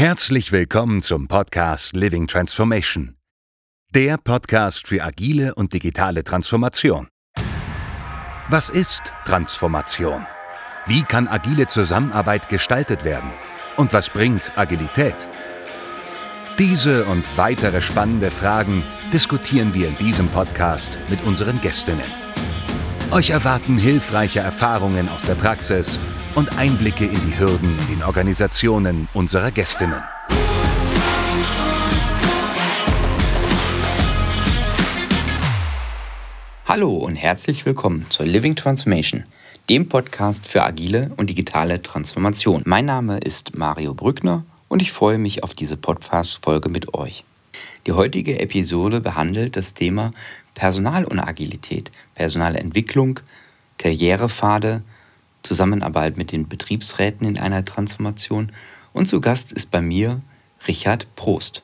Herzlich willkommen zum Podcast Living Transformation. Der Podcast für agile und digitale Transformation. Was ist Transformation? Wie kann agile Zusammenarbeit gestaltet werden? Und was bringt Agilität? Diese und weitere spannende Fragen diskutieren wir in diesem Podcast mit unseren Gästinnen. Euch erwarten hilfreiche Erfahrungen aus der Praxis und Einblicke in die Hürden in Organisationen unserer Gästinnen. Hallo und herzlich willkommen zur Living Transformation, dem Podcast für agile und digitale Transformation. Mein Name ist Mario Brückner und ich freue mich auf diese Podcast-Folge mit euch. Die heutige Episode behandelt das Thema Personal und Agilität, Personalentwicklung, Karrierepfade, Zusammenarbeit mit den Betriebsräten in einer Transformation und zu Gast ist bei mir Richard Prost.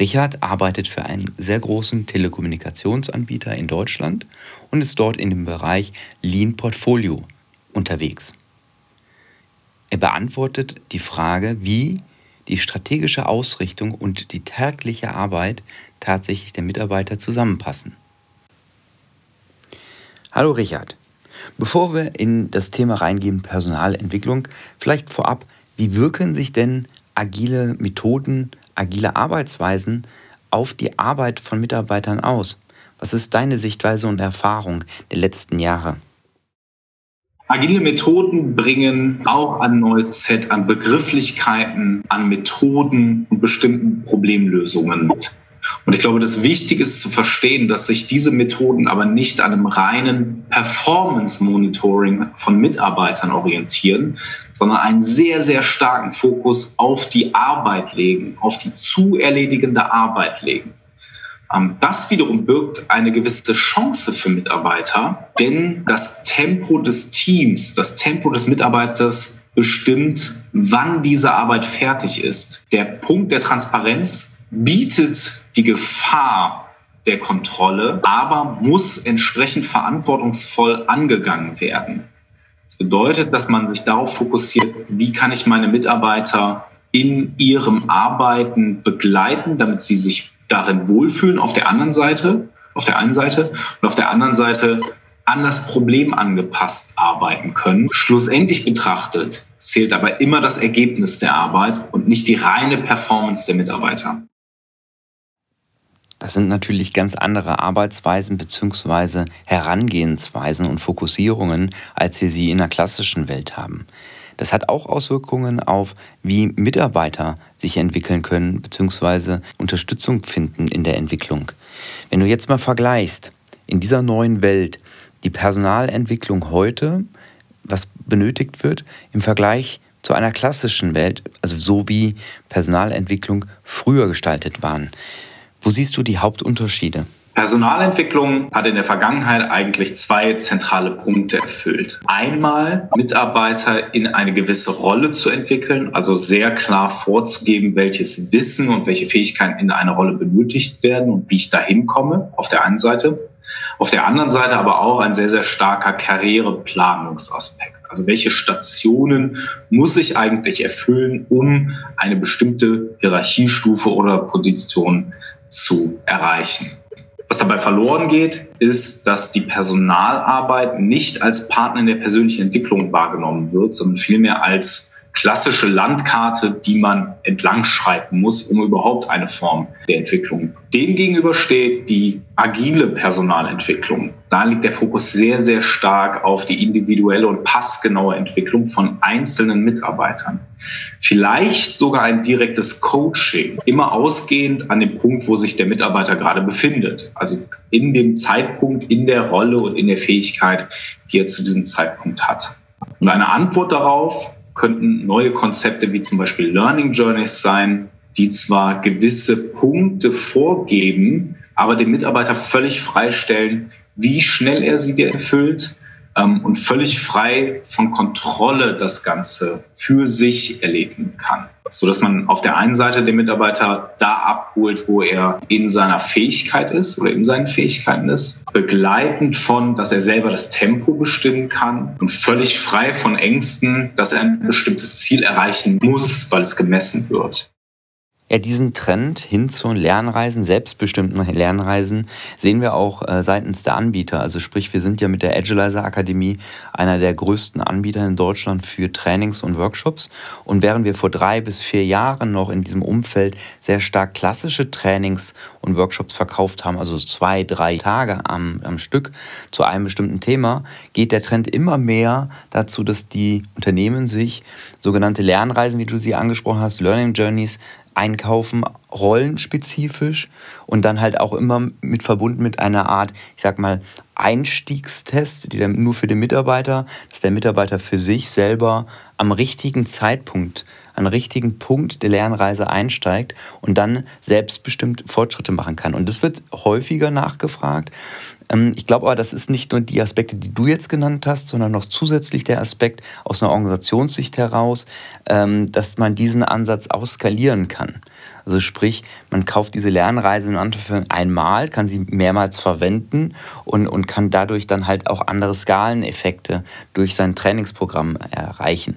Richard arbeitet für einen sehr großen Telekommunikationsanbieter in Deutschland und ist dort in dem Bereich Lean Portfolio unterwegs. Er beantwortet die Frage, wie die strategische Ausrichtung und die tägliche Arbeit tatsächlich der Mitarbeiter zusammenpassen. Hallo Richard. Bevor wir in das Thema reingehen, Personalentwicklung, vielleicht vorab, wie wirken sich denn agile Methoden, agile Arbeitsweisen auf die Arbeit von Mitarbeitern aus? Was ist deine Sichtweise und Erfahrung der letzten Jahre? Agile Methoden bringen auch ein neues Set an Begrifflichkeiten, an Methoden und bestimmten Problemlösungen mit. Und ich glaube, das Wichtige ist zu verstehen, dass sich diese Methoden aber nicht an einem reinen Performance-Monitoring von Mitarbeitern orientieren, sondern einen sehr, sehr starken Fokus auf die Arbeit legen, auf die zu erledigende Arbeit legen. Ähm, das wiederum birgt eine gewisse Chance für Mitarbeiter, denn das Tempo des Teams, das Tempo des Mitarbeiters bestimmt, wann diese Arbeit fertig ist. Der Punkt der Transparenz bietet die Gefahr der Kontrolle, aber muss entsprechend verantwortungsvoll angegangen werden. Das bedeutet, dass man sich darauf fokussiert, wie kann ich meine Mitarbeiter in ihrem Arbeiten begleiten, damit sie sich darin wohlfühlen auf der anderen Seite, auf der einen Seite und auf der anderen Seite an das Problem angepasst arbeiten können. Schlussendlich betrachtet zählt aber immer das Ergebnis der Arbeit und nicht die reine Performance der Mitarbeiter. Das sind natürlich ganz andere Arbeitsweisen bzw. Herangehensweisen und Fokussierungen, als wir sie in der klassischen Welt haben. Das hat auch Auswirkungen auf, wie Mitarbeiter sich entwickeln können bzw. Unterstützung finden in der Entwicklung. Wenn du jetzt mal vergleichst, in dieser neuen Welt die Personalentwicklung heute, was benötigt wird, im Vergleich zu einer klassischen Welt, also so wie Personalentwicklung früher gestaltet waren. Wo siehst du die Hauptunterschiede? Personalentwicklung hat in der Vergangenheit eigentlich zwei zentrale Punkte erfüllt. Einmal Mitarbeiter in eine gewisse Rolle zu entwickeln, also sehr klar vorzugeben, welches Wissen und welche Fähigkeiten in einer Rolle benötigt werden und wie ich dahin komme, auf der einen Seite. Auf der anderen Seite aber auch ein sehr, sehr starker Karriereplanungsaspekt. Also welche Stationen muss ich eigentlich erfüllen, um eine bestimmte Hierarchiestufe oder Position zu erreichen. Was dabei verloren geht, ist, dass die Personalarbeit nicht als Partner in der persönlichen Entwicklung wahrgenommen wird, sondern vielmehr als klassische Landkarte, die man entlang schreiten muss, um überhaupt eine Form der Entwicklung. Demgegenüber steht die agile Personalentwicklung. Da liegt der Fokus sehr, sehr stark auf die individuelle und passgenaue Entwicklung von einzelnen Mitarbeitern. Vielleicht sogar ein direktes Coaching, immer ausgehend an dem Punkt, wo sich der Mitarbeiter gerade befindet. Also in dem Zeitpunkt, in der Rolle und in der Fähigkeit, die er zu diesem Zeitpunkt hat. Und eine Antwort darauf könnten neue Konzepte wie zum Beispiel Learning Journeys sein, die zwar gewisse Punkte vorgeben, aber den Mitarbeiter völlig freistellen, wie schnell er sie erfüllt, ähm, und völlig frei von Kontrolle das Ganze für sich erledigen kann. So dass man auf der einen Seite den Mitarbeiter da abholt, wo er in seiner Fähigkeit ist oder in seinen Fähigkeiten ist, begleitend von, dass er selber das Tempo bestimmen kann und völlig frei von Ängsten, dass er ein bestimmtes Ziel erreichen muss, weil es gemessen wird. Ja, diesen Trend hin zu Lernreisen, selbstbestimmten Lernreisen, sehen wir auch äh, seitens der Anbieter. Also sprich, wir sind ja mit der Agilizer Akademie einer der größten Anbieter in Deutschland für Trainings und Workshops. Und während wir vor drei bis vier Jahren noch in diesem Umfeld sehr stark klassische Trainings und Workshops verkauft haben, also zwei, drei Tage am, am Stück zu einem bestimmten Thema, geht der Trend immer mehr dazu, dass die Unternehmen sich sogenannte Lernreisen, wie du sie angesprochen hast, Learning Journeys, einkaufen, rollenspezifisch und dann halt auch immer mit verbunden mit einer Art, ich sag mal, Einstiegstest, die dann nur für den Mitarbeiter, dass der Mitarbeiter für sich selber am richtigen Zeitpunkt, an richtigen Punkt der Lernreise einsteigt und dann selbstbestimmt Fortschritte machen kann. Und das wird häufiger nachgefragt. Ähm, ich glaube aber, das ist nicht nur die Aspekte, die du jetzt genannt hast, sondern noch zusätzlich der Aspekt aus einer Organisationssicht heraus, ähm, dass man diesen Ansatz auch skalieren kann. Also sprich, man kauft diese Lernreise in Anführungszeichen einmal, kann sie mehrmals verwenden und, und kann dadurch dann halt auch andere Skaleneffekte durch sein Trainingsprogramm erreichen.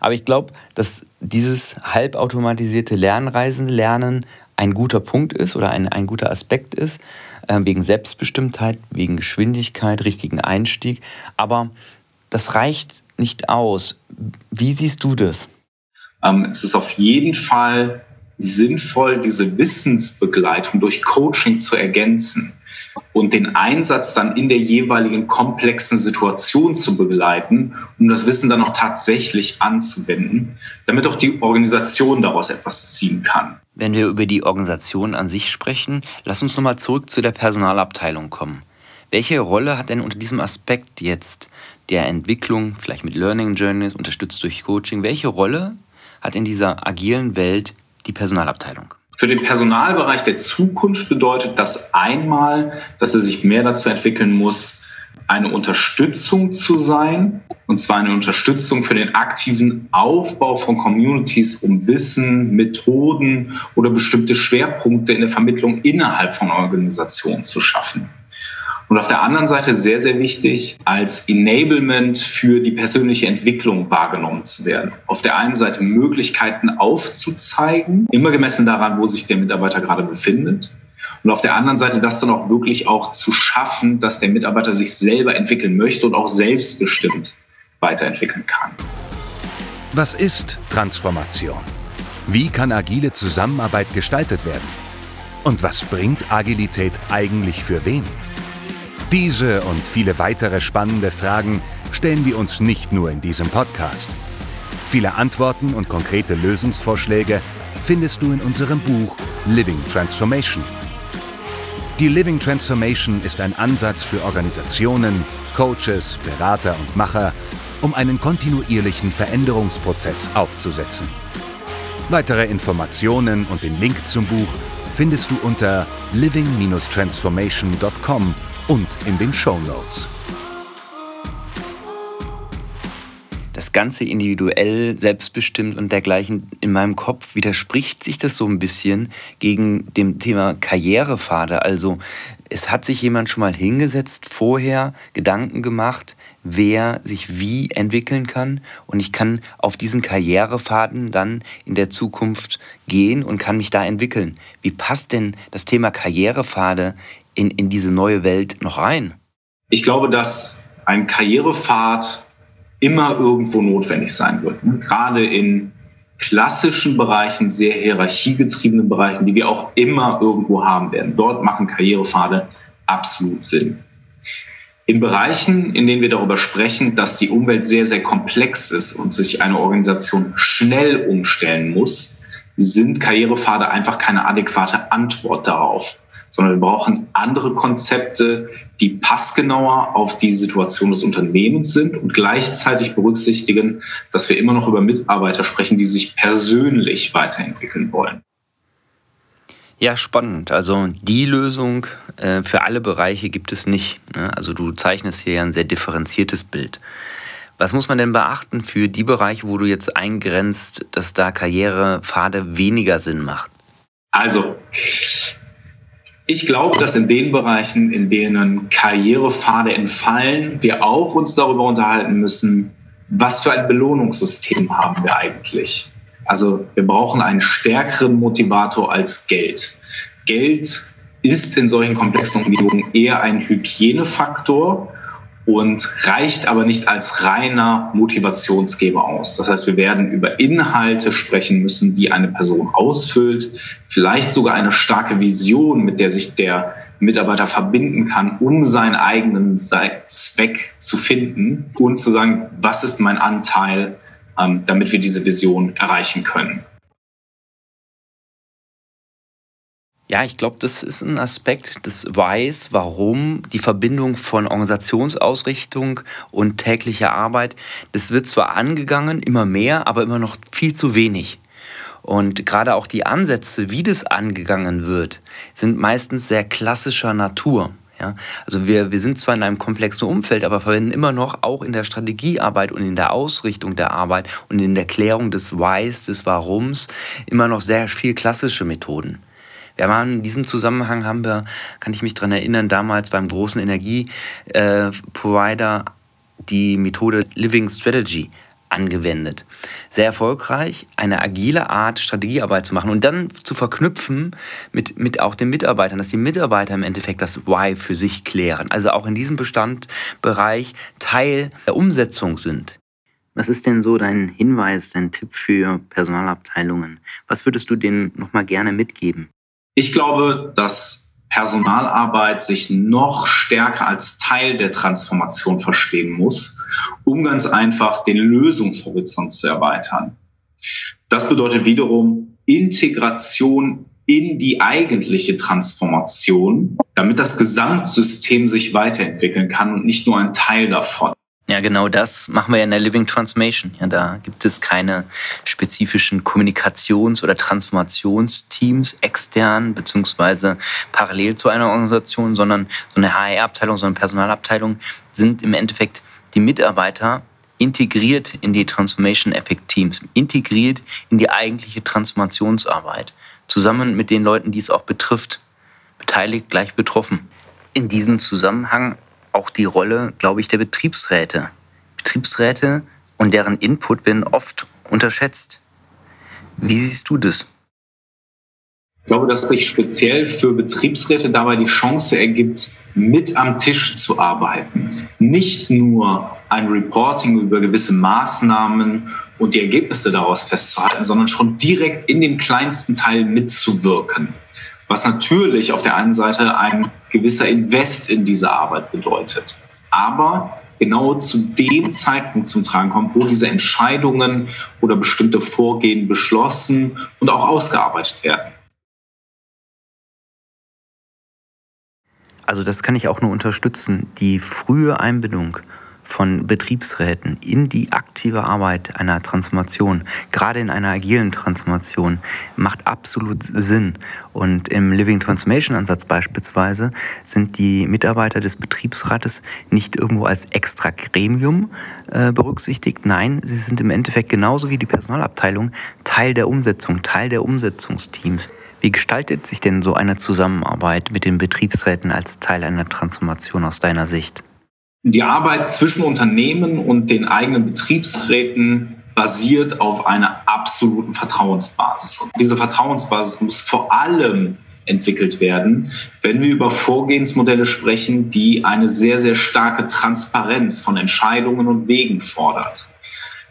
Aber ich glaube, dass dieses halbautomatisierte Lernreisen lernen ein guter Punkt ist oder ein, ein guter Aspekt ist, äh, wegen Selbstbestimmtheit, wegen Geschwindigkeit, richtigen Einstieg. Aber das reicht nicht aus. Wie siehst du das? Ähm, es ist auf jeden Fall sinnvoll, diese Wissensbegleitung durch Coaching zu ergänzen und den Einsatz dann in der jeweiligen komplexen Situation zu begleiten, um das Wissen dann auch tatsächlich anzuwenden, damit auch die Organisation daraus etwas ziehen kann. Wenn wir über die Organisation an sich sprechen, lass uns nochmal zurück zu der Personalabteilung kommen. Welche Rolle hat denn unter diesem Aspekt jetzt der Entwicklung, vielleicht mit Learning Journeys, unterstützt durch Coaching, welche Rolle hat in dieser agilen Welt die Personalabteilung? Für den Personalbereich der Zukunft bedeutet das einmal, dass er sich mehr dazu entwickeln muss, eine Unterstützung zu sein, und zwar eine Unterstützung für den aktiven Aufbau von Communities, um Wissen, Methoden oder bestimmte Schwerpunkte in der Vermittlung innerhalb von Organisationen zu schaffen. Und auf der anderen Seite sehr, sehr wichtig, als Enablement für die persönliche Entwicklung wahrgenommen zu werden. Auf der einen Seite Möglichkeiten aufzuzeigen, immer gemessen daran, wo sich der Mitarbeiter gerade befindet. Und auf der anderen Seite das dann auch wirklich auch zu schaffen, dass der Mitarbeiter sich selber entwickeln möchte und auch selbstbestimmt weiterentwickeln kann. Was ist Transformation? Wie kann agile Zusammenarbeit gestaltet werden? Und was bringt Agilität eigentlich für wen? Diese und viele weitere spannende Fragen stellen wir uns nicht nur in diesem Podcast. Viele Antworten und konkrete Lösungsvorschläge findest du in unserem Buch Living Transformation. Die Living Transformation ist ein Ansatz für Organisationen, Coaches, Berater und Macher, um einen kontinuierlichen Veränderungsprozess aufzusetzen. Weitere Informationen und den Link zum Buch findest du unter living-transformation.com und in den Show Notes. das Ganze individuell, selbstbestimmt und dergleichen in meinem Kopf widerspricht sich das so ein bisschen gegen dem Thema Karrierepfade. Also es hat sich jemand schon mal hingesetzt, vorher Gedanken gemacht, wer sich wie entwickeln kann und ich kann auf diesen Karrierefaden dann in der Zukunft gehen und kann mich da entwickeln. Wie passt denn das Thema Karrierepfade in, in diese neue Welt noch rein? Ich glaube, dass ein Karrierepfad immer irgendwo notwendig sein wird. Gerade in klassischen Bereichen, sehr hierarchiegetriebenen Bereichen, die wir auch immer irgendwo haben werden. Dort machen Karrierepfade absolut Sinn. In Bereichen, in denen wir darüber sprechen, dass die Umwelt sehr, sehr komplex ist und sich eine Organisation schnell umstellen muss, sind Karrierepfade einfach keine adäquate Antwort darauf sondern wir brauchen andere Konzepte, die passgenauer auf die Situation des Unternehmens sind und gleichzeitig berücksichtigen, dass wir immer noch über Mitarbeiter sprechen, die sich persönlich weiterentwickeln wollen. Ja, spannend. Also die Lösung äh, für alle Bereiche gibt es nicht. Ne? Also du zeichnest hier ja ein sehr differenziertes Bild. Was muss man denn beachten für die Bereiche, wo du jetzt eingrenzt, dass da Karrierepfade weniger Sinn macht? Also, ich glaube, dass in den Bereichen, in denen Karrierepfade entfallen, wir auch uns darüber unterhalten müssen, was für ein Belohnungssystem haben wir eigentlich. Also wir brauchen einen stärkeren Motivator als Geld. Geld ist in solchen komplexen Umgebungen eher ein Hygienefaktor und reicht aber nicht als reiner Motivationsgeber aus. Das heißt, wir werden über Inhalte sprechen müssen, die eine Person ausfüllt, vielleicht sogar eine starke Vision, mit der sich der Mitarbeiter verbinden kann, um seinen eigenen Zweck zu finden und zu sagen, was ist mein Anteil, ähm, damit wir diese Vision erreichen können. Ja, ich glaube, das ist ein Aspekt des Weiß, warum die Verbindung von Organisationsausrichtung und täglicher Arbeit, das wird zwar angegangen, immer mehr, aber immer noch viel zu wenig. Und gerade auch die Ansätze, wie das angegangen wird, sind meistens sehr klassischer Natur. Ja, also wir, wir sind zwar in einem komplexen Umfeld, aber verwenden immer noch auch in der Strategiearbeit und in der Ausrichtung der Arbeit und in der Klärung des Whys, des Warums immer noch sehr viel klassische Methoden. Wir haben in diesem Zusammenhang haben wir, kann ich mich daran erinnern, damals beim großen Energieprovider äh, die Methode Living Strategy angewendet. Sehr erfolgreich, eine agile Art, Strategiearbeit zu machen und dann zu verknüpfen mit, mit auch den Mitarbeitern, dass die Mitarbeiter im Endeffekt das Why für sich klären. Also auch in diesem Bestandbereich Teil der Umsetzung sind. Was ist denn so dein Hinweis, dein Tipp für Personalabteilungen? Was würdest du denen nochmal gerne mitgeben? Ich glaube, dass Personalarbeit sich noch stärker als Teil der Transformation verstehen muss, um ganz einfach den Lösungshorizont zu erweitern. Das bedeutet wiederum Integration in die eigentliche Transformation, damit das Gesamtsystem sich weiterentwickeln kann und nicht nur ein Teil davon. Ja, genau das machen wir in der Living Transformation. Ja, da gibt es keine spezifischen Kommunikations- oder Transformationsteams extern beziehungsweise parallel zu einer Organisation, sondern so eine HR-Abteilung, so eine Personalabteilung sind im Endeffekt die Mitarbeiter integriert in die Transformation Epic Teams, integriert in die eigentliche Transformationsarbeit, zusammen mit den Leuten, die es auch betrifft, beteiligt gleich betroffen. In diesem Zusammenhang auch die Rolle, glaube ich, der Betriebsräte. Betriebsräte und deren Input werden oft unterschätzt. Wie siehst du das? Ich glaube, dass sich speziell für Betriebsräte dabei die Chance ergibt, mit am Tisch zu arbeiten. Nicht nur ein Reporting über gewisse Maßnahmen und die Ergebnisse daraus festzuhalten, sondern schon direkt in dem kleinsten Teil mitzuwirken was natürlich auf der einen Seite ein gewisser Invest in diese Arbeit bedeutet. Aber genau zu dem Zeitpunkt zum Tragen kommt, wo diese Entscheidungen oder bestimmte Vorgehen beschlossen und auch ausgearbeitet werden. Also das kann ich auch nur unterstützen. Die frühe Einbindung von Betriebsräten in die aktive Arbeit einer Transformation, gerade in einer agilen Transformation, macht absolut Sinn. Und im Living Transformation Ansatz beispielsweise sind die Mitarbeiter des Betriebsrates nicht irgendwo als extra Gremium äh, berücksichtigt. Nein, sie sind im Endeffekt genauso wie die Personalabteilung Teil der Umsetzung, Teil der Umsetzungsteams. Wie gestaltet sich denn so eine Zusammenarbeit mit den Betriebsräten als Teil einer Transformation aus deiner Sicht? Die Arbeit zwischen Unternehmen und den eigenen Betriebsräten basiert auf einer absoluten Vertrauensbasis. Und diese Vertrauensbasis muss vor allem entwickelt werden, wenn wir über Vorgehensmodelle sprechen, die eine sehr, sehr starke Transparenz von Entscheidungen und Wegen fordert.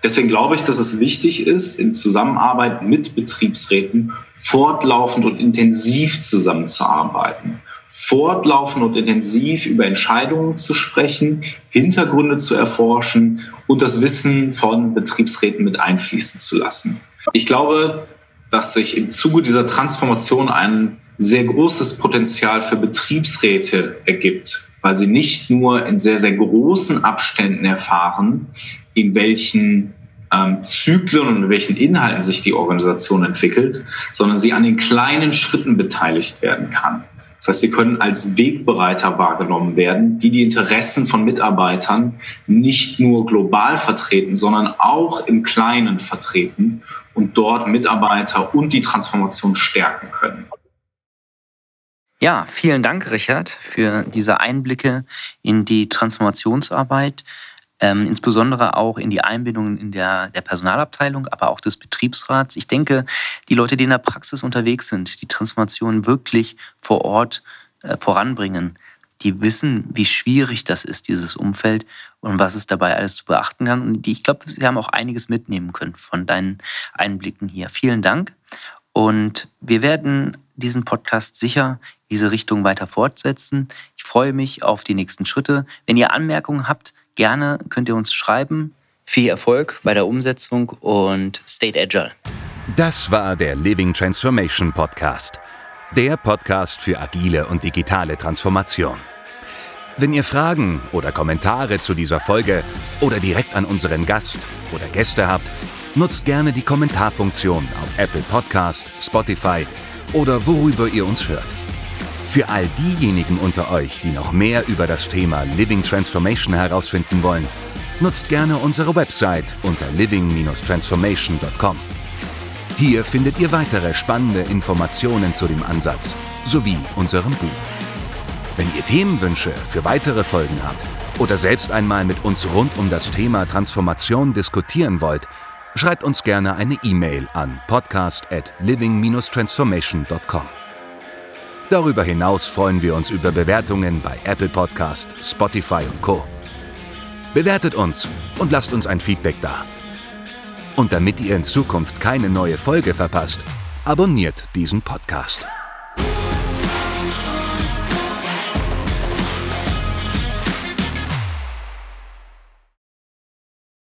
Deswegen glaube ich, dass es wichtig ist, in Zusammenarbeit mit Betriebsräten fortlaufend und intensiv zusammenzuarbeiten fortlaufend und intensiv über Entscheidungen zu sprechen, Hintergründe zu erforschen und das Wissen von Betriebsräten mit einfließen zu lassen. Ich glaube, dass sich im Zuge dieser Transformation ein sehr großes Potenzial für Betriebsräte ergibt, weil sie nicht nur in sehr, sehr großen Abständen erfahren, in welchen ähm, Zyklen und mit welchen Inhalten sich die Organisation entwickelt, sondern sie an den kleinen Schritten beteiligt werden kann. Das heißt, sie können als Wegbereiter wahrgenommen werden, die die Interessen von Mitarbeitern nicht nur global vertreten, sondern auch im Kleinen vertreten und dort Mitarbeiter und die Transformation stärken können. Ja, vielen Dank, Richard, für diese Einblicke in die Transformationsarbeit ähm, insbesondere auch in die Einbindung in der, der Personalabteilung, aber auch des Betriebsrats. Ich denke, die Leute, die in der Praxis unterwegs sind, die Transformation wirklich vor Ort äh, voranbringen, die wissen, wie schwierig das ist, dieses Umfeld und was es dabei alles zu beachten kann. Und die, ich glaube, sie haben auch einiges mitnehmen können von deinen Einblicken hier. Vielen Dank. Und wir werden diesen Podcast sicher diese Richtung weiter fortsetzen. Ich freue mich auf die nächsten Schritte. Wenn ihr Anmerkungen habt, Gerne könnt ihr uns schreiben. Viel Erfolg bei der Umsetzung und stay agile. Das war der Living Transformation Podcast. Der Podcast für agile und digitale Transformation. Wenn ihr Fragen oder Kommentare zu dieser Folge oder direkt an unseren Gast oder Gäste habt, nutzt gerne die Kommentarfunktion auf Apple Podcast, Spotify oder worüber ihr uns hört. Für all diejenigen unter euch, die noch mehr über das Thema Living Transformation herausfinden wollen, nutzt gerne unsere Website unter living-transformation.com. Hier findet ihr weitere spannende Informationen zu dem Ansatz sowie unserem Buch. Wenn ihr Themenwünsche für weitere Folgen habt oder selbst einmal mit uns rund um das Thema Transformation diskutieren wollt, schreibt uns gerne eine E-Mail an podcast at living-transformation.com. Darüber hinaus freuen wir uns über Bewertungen bei Apple Podcast, Spotify und Co. Bewertet uns und lasst uns ein Feedback da. Und damit ihr in Zukunft keine neue Folge verpasst, abonniert diesen Podcast.